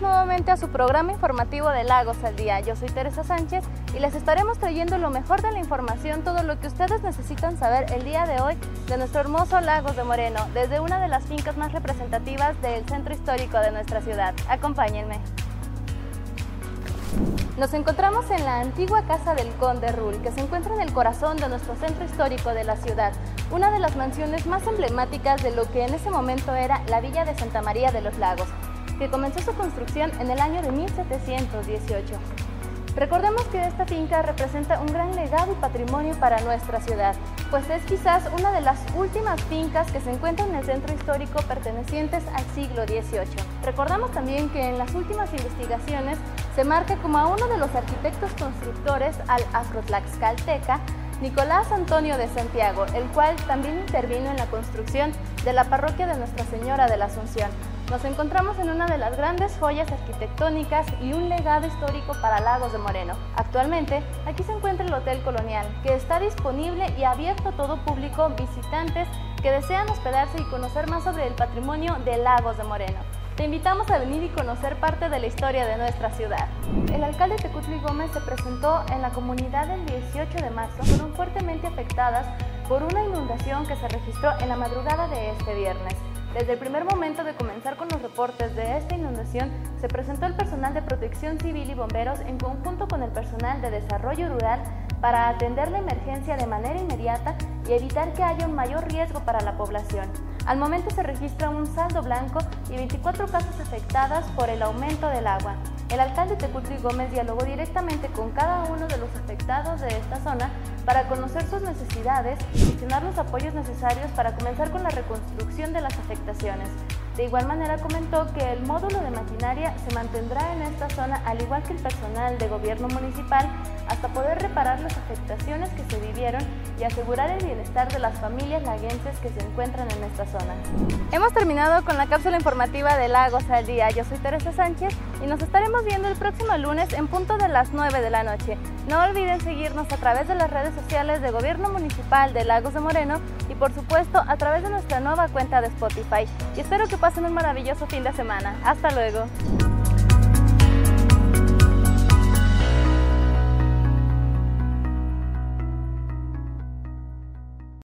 nuevamente a su programa informativo de Lagos al Día. Yo soy Teresa Sánchez y les estaremos trayendo lo mejor de la información, todo lo que ustedes necesitan saber el día de hoy de nuestro hermoso Lagos de Moreno, desde una de las fincas más representativas del centro histórico de nuestra ciudad. Acompáñenme. Nos encontramos en la antigua casa del Conde Rull, que se encuentra en el corazón de nuestro centro histórico de la ciudad, una de las mansiones más emblemáticas de lo que en ese momento era la villa de Santa María de los Lagos que comenzó su construcción en el año de 1718. Recordemos que esta finca representa un gran legado y patrimonio para nuestra ciudad, pues es quizás una de las últimas fincas que se encuentran en el centro histórico pertenecientes al siglo XVIII. Recordamos también que en las últimas investigaciones se marca como a uno de los arquitectos constructores al afrotlaxcalteca Nicolás Antonio de Santiago, el cual también intervino en la construcción de la parroquia de Nuestra Señora de la Asunción. Nos encontramos en una de las grandes joyas arquitectónicas y un legado histórico para Lagos de Moreno. Actualmente, aquí se encuentra el Hotel Colonial, que está disponible y abierto a todo público, visitantes que desean hospedarse y conocer más sobre el patrimonio de Lagos de Moreno. Te invitamos a venir y conocer parte de la historia de nuestra ciudad. El alcalde Tecutli Gómez se presentó en la comunidad el 18 de marzo, fueron fuertemente afectadas por una inundación que se registró en la madrugada de este viernes. Desde el primer momento de comenzar con los reportes de esta inundación, se presentó el personal de protección civil y bomberos en conjunto con el personal de desarrollo rural para atender la emergencia de manera inmediata y evitar que haya un mayor riesgo para la población. Al momento se registra un saldo blanco y 24 casas afectadas por el aumento del agua. El alcalde Tecutli Gómez dialogó directamente con cada uno de los afectados de esta zona para conocer sus necesidades y gestionar los apoyos necesarios para comenzar con la reconstrucción de las afectaciones. De igual manera comentó que el módulo de maquinaria se mantendrá en esta zona al igual que el personal de gobierno municipal hasta poder reparar las afectaciones que se vivieron y asegurar el bienestar de las familias laguenses que se encuentran en esta zona. Hemos terminado con la cápsula informativa de Lagos al Día. Yo soy Teresa Sánchez y nos estaremos viendo el próximo lunes en punto de las 9 de la noche. No olviden seguirnos a través de las redes sociales de Gobierno Municipal de Lagos de Moreno y por supuesto a través de nuestra nueva cuenta de Spotify. Y espero que pasen un maravilloso fin de semana. Hasta luego.